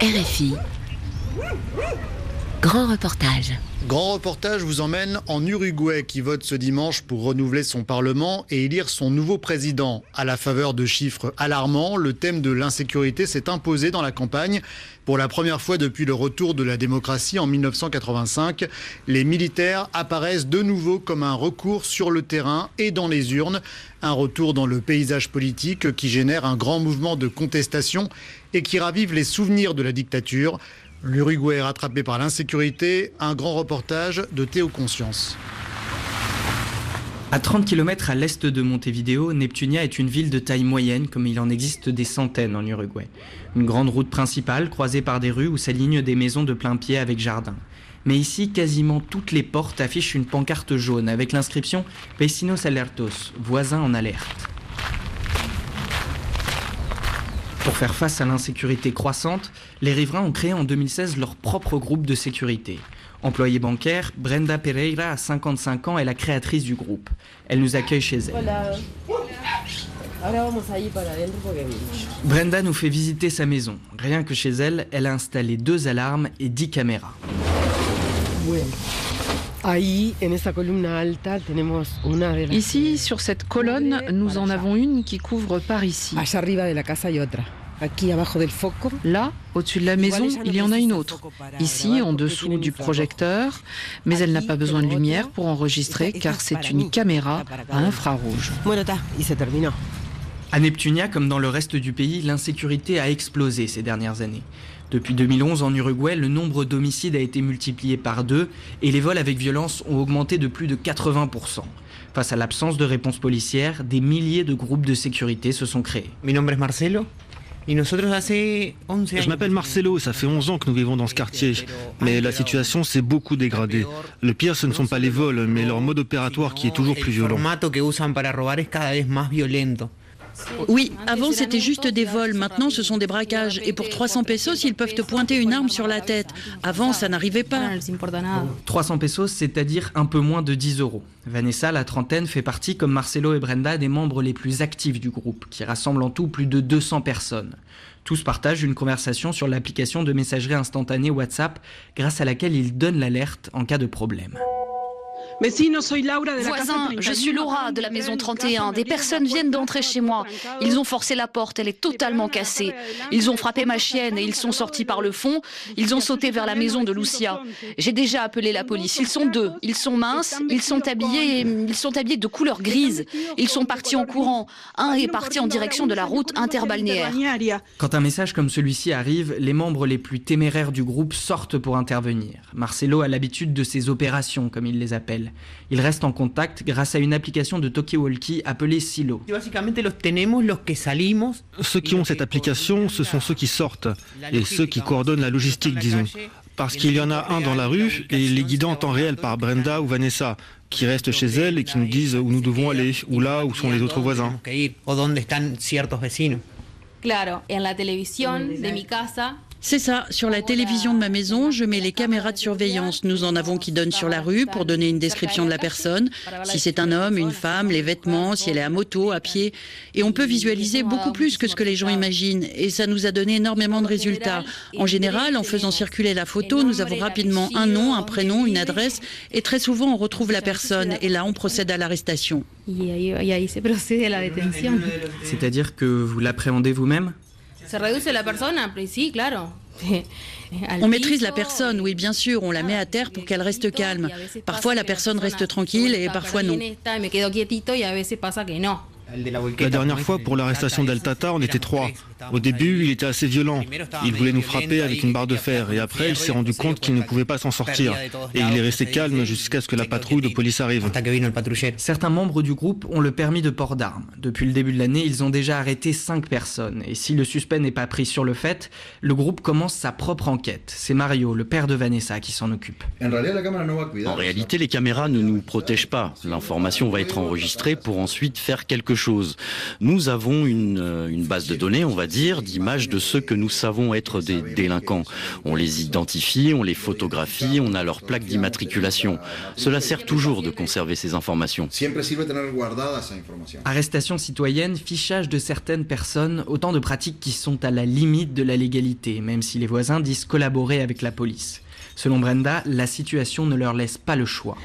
RFI. Grand reportage. Grand reportage vous emmène en Uruguay qui vote ce dimanche pour renouveler son Parlement et élire son nouveau président. À la faveur de chiffres alarmants, le thème de l'insécurité s'est imposé dans la campagne. Pour la première fois depuis le retour de la démocratie en 1985, les militaires apparaissent de nouveau comme un recours sur le terrain et dans les urnes. Un retour dans le paysage politique qui génère un grand mouvement de contestation et qui ravive les souvenirs de la dictature. L'Uruguay est rattrapé par l'insécurité. Un grand reportage de Théo Conscience. À 30 km à l'est de Montevideo, Neptunia est une ville de taille moyenne, comme il en existe des centaines en Uruguay. Une grande route principale, croisée par des rues où s'alignent des maisons de plein pied avec jardin. Mais ici, quasiment toutes les portes affichent une pancarte jaune avec l'inscription Vecinos alertos, voisins en alerte. Pour faire face à l'insécurité croissante, les riverains ont créé en 2016 leur propre groupe de sécurité. Employée bancaire, Brenda Pereira a 55 ans est la créatrice du groupe. Elle nous accueille chez elle. Brenda nous fait visiter sa maison. Rien que chez elle, elle a installé deux alarmes et 10 caméras. Ici, sur cette colonne, nous en avons une qui couvre par ici. Là, au-dessus de la maison, il y en a une autre. Ici, en dessous du projecteur, mais elle n'a pas besoin de lumière pour enregistrer car c'est une caméra à infrarouge. À Neptunia, comme dans le reste du pays, l'insécurité a explosé ces dernières années. Depuis 2011, en Uruguay, le nombre d'homicides a été multiplié par deux et les vols avec violence ont augmenté de plus de 80%. Face à l'absence de réponse policière, des milliers de groupes de sécurité se sont créés. Mi nombre es Marcelo. Je m'appelle Marcelo, ça fait 11 ans que nous vivons dans ce quartier, mais la situation s'est beaucoup dégradée. Le pire, ce ne sont pas les vols, mais leur mode opératoire qui est toujours plus violent. Oui, avant c'était juste des vols, maintenant ce sont des braquages. Et pour 300 pesos, ils peuvent te pointer une arme sur la tête. Avant, ça n'arrivait pas. 300 pesos, c'est-à-dire un peu moins de 10 euros. Vanessa, la trentaine, fait partie, comme Marcelo et Brenda, des membres les plus actifs du groupe, qui rassemble en tout plus de 200 personnes. Tous partagent une conversation sur l'application de messagerie instantanée WhatsApp, grâce à laquelle ils donnent l'alerte en cas de problème. Voisin, je suis Laura de la maison 31. Des personnes viennent d'entrer chez moi. Ils ont forcé la porte, elle est totalement cassée. Ils ont frappé ma chienne et ils sont sortis par le fond. Ils ont sauté vers la maison de Lucia. J'ai déjà appelé la police. Ils sont deux. Ils sont minces, ils sont habillés, ils sont habillés de couleur grise. Ils sont partis en courant. Un est parti en direction de la route interbalnéaire. Quand un message comme celui-ci arrive, les membres les plus téméraires du groupe sortent pour intervenir. Marcelo a l'habitude de ces opérations, comme il les appelle. Ils restent en contact grâce à une application de Walkie appelée Silo. Ceux qui ont cette application, ce sont ceux qui sortent et ceux qui coordonnent la logistique, disons. Parce qu'il y en a un dans la rue et les guidant en temps réel par Brenda ou Vanessa, qui restent chez elles et qui nous disent où nous devons aller, ou là où sont les autres voisins. Claro, en la télévision de mi casa c'est ça, sur la télévision de ma maison, je mets les caméras de surveillance. Nous en avons qui donnent sur la rue pour donner une description de la personne, si c'est un homme, une femme, les vêtements, si elle est à moto, à pied. Et on peut visualiser beaucoup plus que ce que les gens imaginent. Et ça nous a donné énormément de résultats. En général, en faisant circuler la photo, nous avons rapidement un nom, un prénom, une adresse, et très souvent on retrouve la personne. Et là, on procède à l'arrestation. C'est-à-dire que vous l'appréhendez vous-même? on maîtrise la personne, oui, bien sûr, on la met à terre pour qu'elle reste calme. Parfois, la personne reste tranquille et parfois non. La dernière fois, pour l'arrestation d'Al Tata, on était trois. Au début, il était assez violent. Il voulait nous frapper avec une barre de fer. Et après, il s'est rendu compte qu'il ne pouvait pas s'en sortir. Et il est resté calme jusqu'à ce que la patrouille de police arrive. Certains membres du groupe ont le permis de port d'armes. Depuis le début de l'année, ils ont déjà arrêté cinq personnes. Et si le suspect n'est pas pris sur le fait, le groupe commence sa propre enquête. C'est Mario, le père de Vanessa, qui s'en occupe. En réalité, les caméras ne nous protègent pas. L'information va être enregistrée pour ensuite faire quelque chose. Nous avons une, une base de données, on va dire c'est-à-dire d'images de ceux que nous savons être des délinquants. On les identifie, on les photographie, on a leur plaque d'immatriculation. Cela sert toujours de conserver ces informations. Arrestation citoyenne, fichage de certaines personnes, autant de pratiques qui sont à la limite de la légalité, même si les voisins disent collaborer avec la police. Selon Brenda, la situation ne leur laisse pas le choix.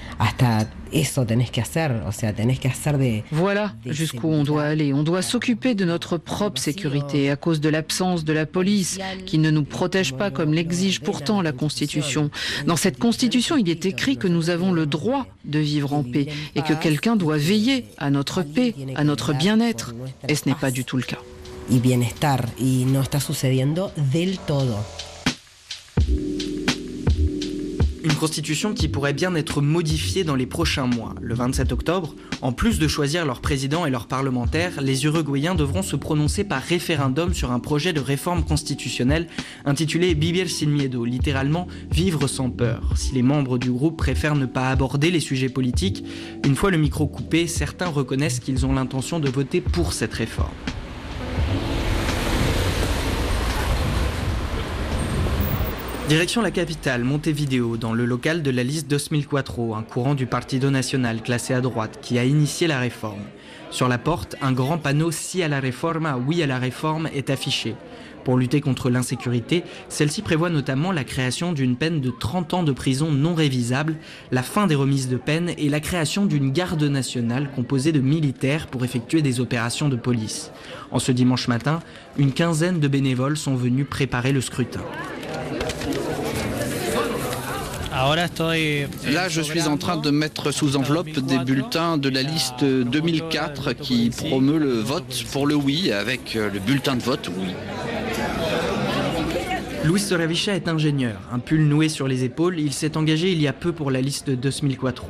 Voilà jusqu'où on doit aller. On doit s'occuper de notre propre sécurité à cause de l'absence de la police qui ne nous protège pas comme l'exige pourtant la Constitution. Dans cette Constitution, il est écrit que nous avons le droit de vivre en paix et que quelqu'un doit veiller à notre paix, à notre bien-être. Et ce n'est pas du tout le cas. Une constitution qui pourrait bien être modifiée dans les prochains mois. Le 27 octobre, en plus de choisir leur président et leurs parlementaires, les Uruguayens devront se prononcer par référendum sur un projet de réforme constitutionnelle intitulé Vivir sin miedo, littéralement vivre sans peur. Si les membres du groupe préfèrent ne pas aborder les sujets politiques, une fois le micro coupé, certains reconnaissent qu'ils ont l'intention de voter pour cette réforme. Direction la capitale, Montevideo, dans le local de la liste 2004, un courant du Partido Nacional classé à droite qui a initié la réforme. Sur la porte, un grand panneau Si à la réforme, oui à la réforme est affiché. Pour lutter contre l'insécurité, celle-ci prévoit notamment la création d'une peine de 30 ans de prison non révisable, la fin des remises de peine et la création d'une garde nationale composée de militaires pour effectuer des opérations de police. En ce dimanche matin, une quinzaine de bénévoles sont venus préparer le scrutin. Là, je suis en train de mettre sous enveloppe des bulletins de la liste 2004 qui promeut le vote pour le oui avec le bulletin de vote oui. Luis Soravicha est ingénieur. Un pull noué sur les épaules, il s'est engagé il y a peu pour la liste 2004.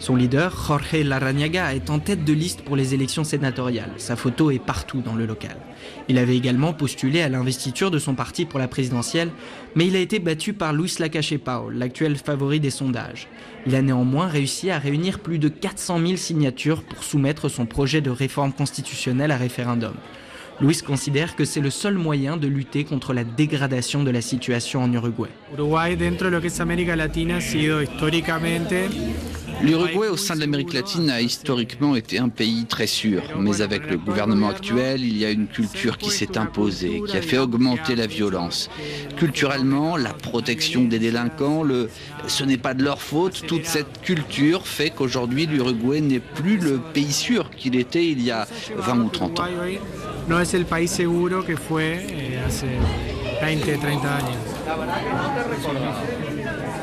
Son leader, Jorge Larrañaga, est en tête de liste pour les élections sénatoriales. Sa photo est partout dans le local. Il avait également postulé à l'investiture de son parti pour la présidentielle, mais il a été battu par Luis Lacache Pao, l'actuel favori des sondages. Il a néanmoins réussi à réunir plus de 400 000 signatures pour soumettre son projet de réforme constitutionnelle à référendum. Luis considère que c'est le seul moyen de lutter contre la dégradation de la situation en Uruguay. L'Uruguay au sein de l'Amérique latine a historiquement été un pays très sûr, mais avec le gouvernement actuel, il y a une culture qui s'est imposée, qui a fait augmenter la violence. Culturellement, la protection des délinquants, le ce n'est pas de leur faute, toute cette culture fait qu'aujourd'hui l'Uruguay n'est plus le pays sûr qu'il était il y a 20 ou 30 ans.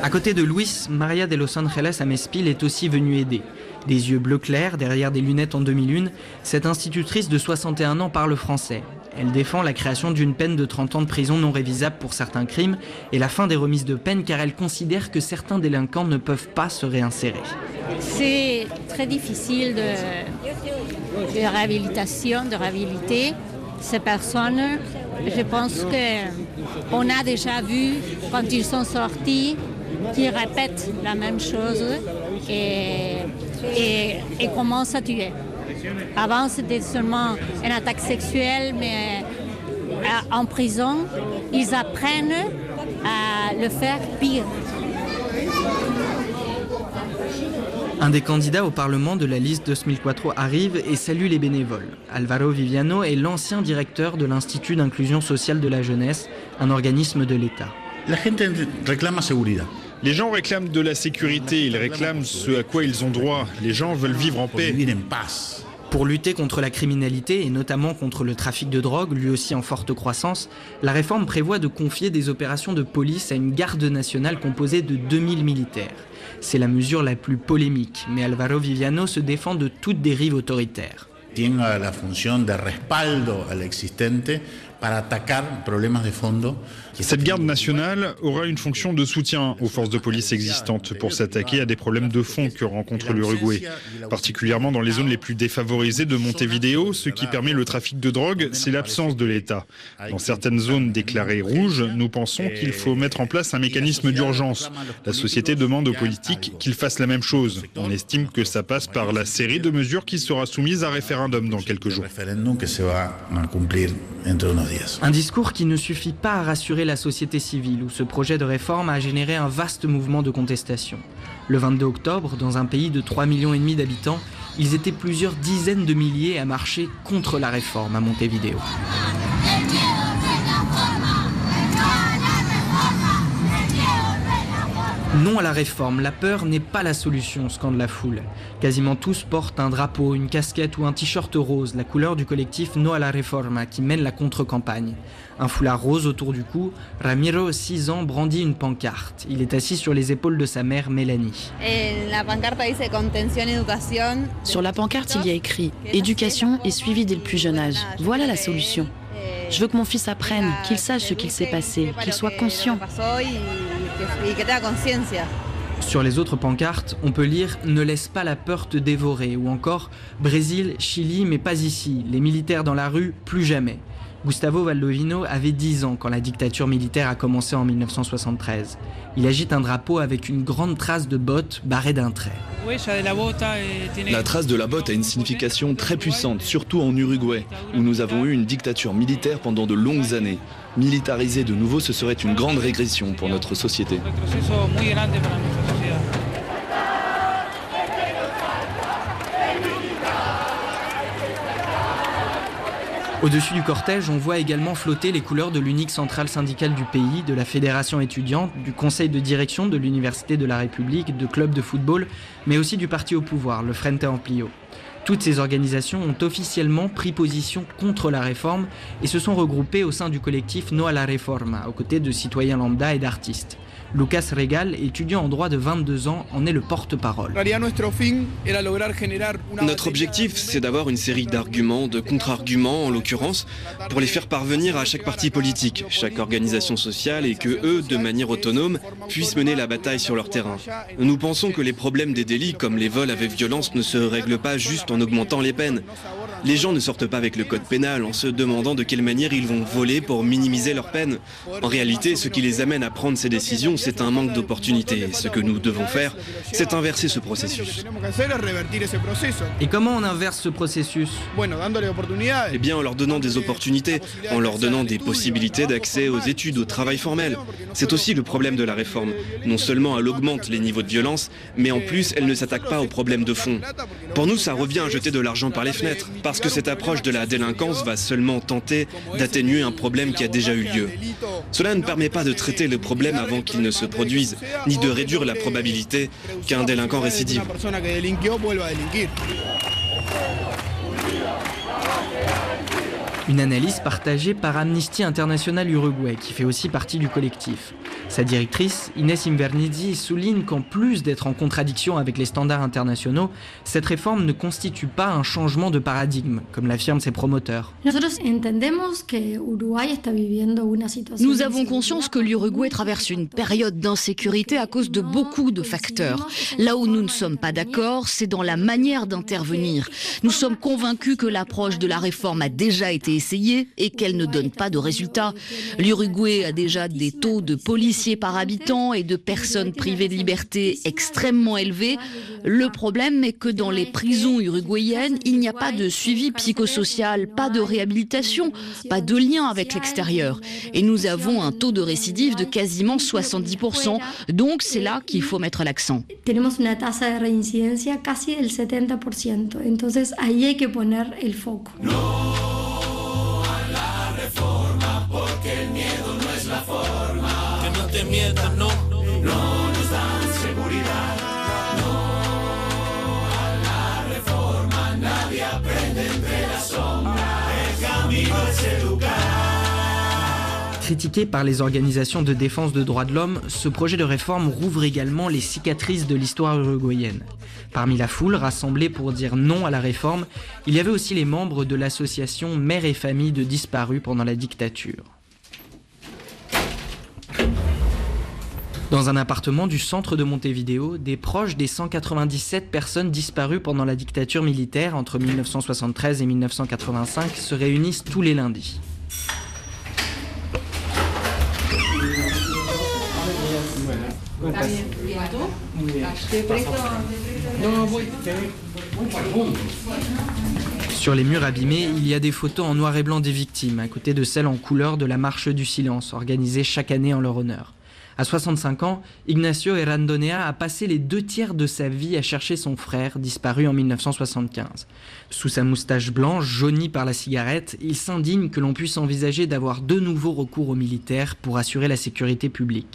À côté de Luis, Maria de Los Angeles Amespil est aussi venue aider. Des yeux bleu clair, derrière des lunettes en demi-lune, cette institutrice de 61 ans parle français. Elle défend la création d'une peine de 30 ans de prison non révisable pour certains crimes et la fin des remises de peine car elle considère que certains délinquants ne peuvent pas se réinsérer. C'est très difficile de, de réhabilitation, de réhabiliter ces personnes. Je pense qu'on a déjà vu quand ils sont sortis qu'ils répètent la même chose et, et, et commencent à tuer. Avant, c'était seulement une attaque sexuelle, mais en prison, ils apprennent à le faire pire. Un des candidats au Parlement de la liste 2004 arrive et salue les bénévoles. Alvaro Viviano est l'ancien directeur de l'Institut d'inclusion sociale de la jeunesse, un organisme de l'État. Les gens réclament de la sécurité, ils réclament ce à quoi ils ont droit. Les gens veulent vivre en paix. Pour lutter contre la criminalité et notamment contre le trafic de drogue, lui aussi en forte croissance, la réforme prévoit de confier des opérations de police à une garde nationale composée de 2000 militaires. C'est la mesure la plus polémique, mais Alvaro Viviano se défend de toute dérive autoritaire. Cette garde nationale aura une fonction de soutien aux forces de police existantes pour s'attaquer à des problèmes de fond que rencontre l'Uruguay, particulièrement dans les zones les plus défavorisées de Montevideo. Ce qui permet le trafic de drogue, c'est l'absence de l'État. Dans certaines zones déclarées rouges, nous pensons qu'il faut mettre en place un mécanisme d'urgence. La société demande aux politiques qu'ils fassent la même chose. On estime que ça passe par la série de mesures qui sera soumise à référendum dans quelques jours. Un discours qui ne suffit pas à rassurer la société civile, où ce projet de réforme a généré un vaste mouvement de contestation. Le 22 octobre, dans un pays de 3,5 millions d'habitants, ils étaient plusieurs dizaines de milliers à marcher contre la réforme à Montevideo. Non à la réforme, la peur n'est pas la solution, scande la foule. Quasiment tous portent un drapeau, une casquette ou un t-shirt rose, la couleur du collectif No a la Reforma, qui mène la contre-campagne. Un foulard rose autour du cou, Ramiro, 6 ans, brandit une pancarte. Il est assis sur les épaules de sa mère, Mélanie. Sur la pancarte, il y a écrit Éducation et suivi dès le plus jeune âge. Voilà la solution. Je veux que mon fils apprenne, qu'il sache ce qu'il s'est passé, qu'il soit conscient. Sur les autres pancartes, on peut lire Ne laisse pas la peur te dévorer ou encore Brésil, Chili, mais pas ici, les militaires dans la rue, plus jamais. Gustavo Valdovino avait 10 ans quand la dictature militaire a commencé en 1973. Il agite un drapeau avec une grande trace de botte barrée d'un trait. La trace de la botte a une signification très puissante, surtout en Uruguay, où nous avons eu une dictature militaire pendant de longues années. Militariser de nouveau, ce serait une grande régression pour notre société. Au-dessus du cortège, on voit également flotter les couleurs de l'unique centrale syndicale du pays, de la fédération étudiante, du conseil de direction de l'Université de la République, de clubs de football, mais aussi du parti au pouvoir, le Frente Amplio. Toutes ces organisations ont officiellement pris position contre la réforme et se sont regroupées au sein du collectif No a la Reforma, aux côtés de citoyens lambda et d'artistes. Lucas Regal, étudiant en droit de 22 ans, en est le porte-parole. Notre objectif, c'est d'avoir une série d'arguments, de contre-arguments en l'occurrence, pour les faire parvenir à chaque parti politique, chaque organisation sociale et que eux, de manière autonome, puissent mener la bataille sur leur terrain. Nous pensons que les problèmes des délits comme les vols avec violence ne se règlent pas juste en augmentant les peines. Les gens ne sortent pas avec le code pénal en se demandant de quelle manière ils vont voler pour minimiser leur peine. En réalité, ce qui les amène à prendre ces décisions, c'est un manque d'opportunité. Ce que nous devons faire, c'est inverser ce processus. Et comment on inverse ce processus? Eh bien, en leur donnant des opportunités, en leur donnant des possibilités d'accès aux études, au travail formel. C'est aussi le problème de la réforme. Non seulement elle augmente les niveaux de violence, mais en plus, elle ne s'attaque pas aux problèmes de fond. Pour nous, ça revient à jeter de l'argent par les fenêtres, parce que cette approche de la délinquance va seulement tenter d'atténuer un problème qui a déjà eu lieu. Cela ne permet pas de traiter le problème avant qu'il ne se produise, ni de réduire la probabilité qu'un délinquant récidive. Une analyse partagée par Amnesty International Uruguay, qui fait aussi partie du collectif. Sa directrice, Inès Invernizzi, souligne qu'en plus d'être en contradiction avec les standards internationaux, cette réforme ne constitue pas un changement de paradigme, comme l'affirment ses promoteurs. Nous avons conscience que l'Uruguay traverse une période d'insécurité à cause de beaucoup de facteurs. Là où nous ne sommes pas d'accord, c'est dans la manière d'intervenir. Nous sommes convaincus que l'approche de la réforme a déjà été essayée et qu'elle ne donne pas de résultats. L'Uruguay a déjà des taux de policiers par habitant et de personnes privées de liberté extrêmement élevés. Le problème est que dans les prisons uruguayennes, il n'y a pas de suivi psychosocial, pas de réhabilitation, pas de lien avec l'extérieur. Et nous avons un taux de récidive de quasiment 70%. Donc c'est là qu'il faut mettre l'accent. Tenemos una tasa de reincidencia casi del 70%. Entonces ahí hay que poner el foco. Critiqué par les organisations de défense de droits de l'homme, ce projet de réforme rouvre également les cicatrices de l'histoire uruguayenne. Parmi la foule rassemblée pour dire non à la réforme, il y avait aussi les membres de l'association Mères et Familles de disparus pendant la dictature. Dans un appartement du centre de Montevideo, des proches des 197 personnes disparues pendant la dictature militaire entre 1973 et 1985 se réunissent tous les lundis. Sur les murs abîmés, il y a des photos en noir et blanc des victimes, à côté de celles en couleur de la Marche du Silence, organisée chaque année en leur honneur. À 65 ans, Ignacio Errandonea a passé les deux tiers de sa vie à chercher son frère, disparu en 1975. Sous sa moustache blanche, jaunie par la cigarette, il s'indigne que l'on puisse envisager d'avoir de nouveaux recours aux militaires pour assurer la sécurité publique.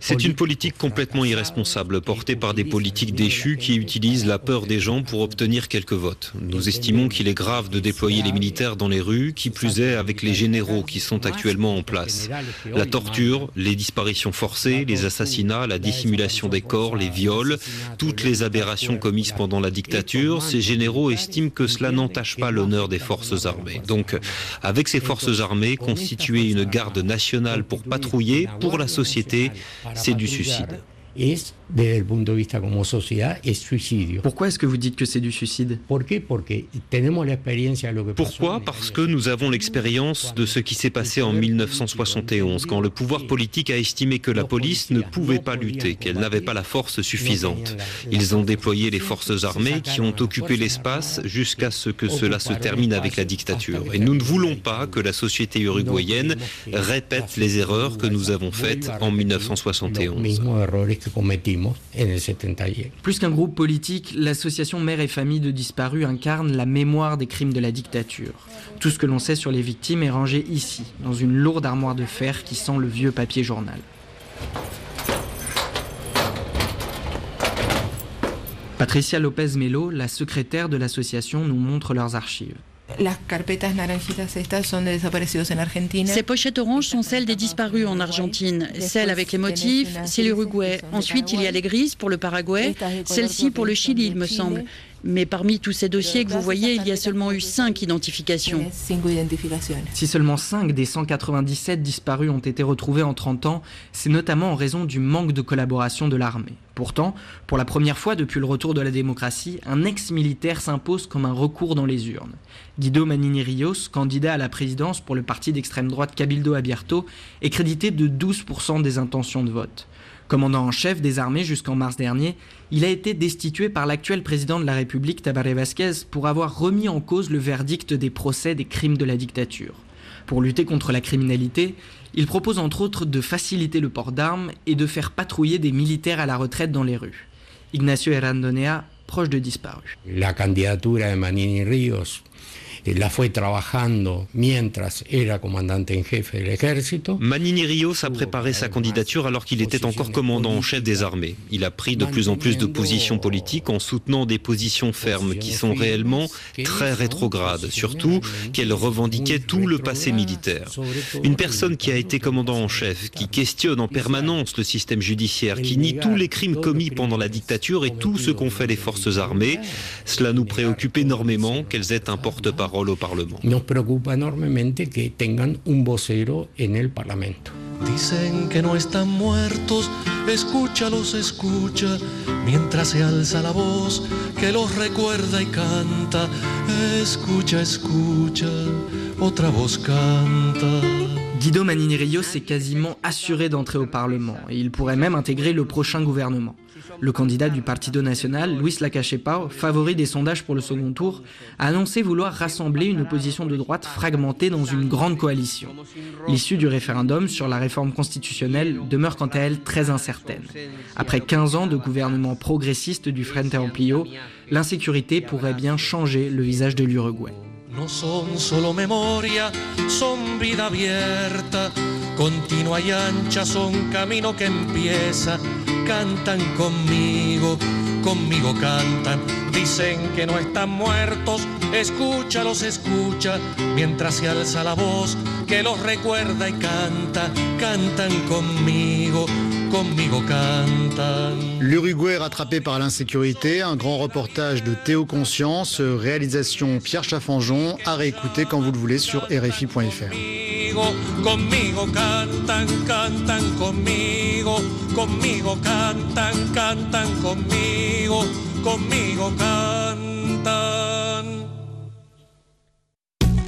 C'est une politique complètement irresponsable portée par des politiques déchus qui utilisent la peur des gens pour obtenir quelques votes. Nous estimons qu'il est grave de déployer les militaires dans les rues, qui plus est avec les généraux qui sont actuellement en place. La torture, les disparitions forcées, les assassinats, la dissimulation des corps, les viols, toutes les aberrations commises pendant la dictature, ces généraux estiment que cela n'entache pas l'honneur des forces armées. Donc, avec ces forces armées, une garde nationale pour patrouiller pour la société, c'est du suicide. Desde el punto de vista como sociedad es suicidio. Pourquoi est-ce que vous dites que c'est du suicide? Pourquoi Parce que nous avons l'expérience de ce qui s'est passé en 1971, quand le pouvoir politique a estimé que la police ne pouvait pas lutter, qu'elle n'avait pas la force suffisante. Ils ont déployé les forces armées qui ont occupé l'espace jusqu'à ce que cela se termine avec la dictature. Et nous ne voulons pas que la société uruguayenne répète les erreurs que nous avons faites en 1971. Plus qu'un groupe politique, l'association Mère et Famille de Disparus incarne la mémoire des crimes de la dictature. Tout ce que l'on sait sur les victimes est rangé ici, dans une lourde armoire de fer qui sent le vieux papier journal. Patricia Lopez Melo, la secrétaire de l'association, nous montre leurs archives. Ces pochettes oranges sont celles des disparus en Argentine. Celles avec les motifs, c'est l'Uruguay. Ensuite, il y a les grises pour le Paraguay, celle-ci pour le Chili, il me semble. Mais parmi tous ces dossiers que vous voyez, il y a seulement eu cinq identifications. Si seulement 5 des 197 disparus ont été retrouvés en 30 ans, c'est notamment en raison du manque de collaboration de l'armée. Pourtant, pour la première fois depuis le retour de la démocratie, un ex-militaire s'impose comme un recours dans les urnes. Guido Manini Rios, candidat à la présidence pour le parti d'extrême droite Cabildo Abierto, est crédité de 12% des intentions de vote. Commandant en chef des armées jusqu'en mars dernier, il a été destitué par l'actuel président de la République, Tabaré Vázquez, pour avoir remis en cause le verdict des procès des crimes de la dictature. Pour lutter contre la criminalité, il propose entre autres de faciliter le port d'armes et de faire patrouiller des militaires à la retraite dans les rues. Ignacio Herrandonea, proche de disparu. La candidature de Manini la fue trabajando mientras era comandante en jefe. Manini Rios a préparé sa candidature alors qu'il était encore commandant en chef des armées. Il a pris de plus en plus de positions politiques en soutenant des positions fermes qui sont réellement très rétrogrades, surtout qu'elles revendiquaient tout le passé militaire. Une personne qui a été commandant en chef, qui questionne en permanence le système judiciaire, qui nie tous les crimes commis pendant la dictature et tout ce qu'ont fait les forces armées, cela nous préoccupe énormément qu'elles aient un porte-parole au Parlement. Nos preocupa enormemente que tengan un vocero en el Parlamento. Dicen que no están muertos, escúchalos, escucha, mientras se alza la voz que los recuerda y canta. Escucha, escucha, otra voz canta. Guido Manini s'est quasiment assuré d'entrer au Parlement et il pourrait même intégrer le prochain gouvernement. Le candidat du Partido Nacional, Luis Lacache-Pau, favori des sondages pour le second tour, a annoncé vouloir rassembler une opposition de droite fragmentée dans une grande coalition. L'issue du référendum sur la réforme constitutionnelle demeure quant à elle très incertaine. Après 15 ans de gouvernement progressiste du Frente Amplio, l'insécurité pourrait bien changer le visage de l'Uruguay. No son solo memoria, son vida abierta, continua y ancha, son camino que empieza. Cantan conmigo, conmigo cantan. Dicen que no están muertos, escúchalos, escucha, mientras se alza la voz que los recuerda y canta. Cantan conmigo. L'Uruguay rattrapé par l'insécurité, un grand reportage de Théo Conscience, réalisation Pierre Chaffanjon, à réécouter quand vous le voulez sur rfi.fr.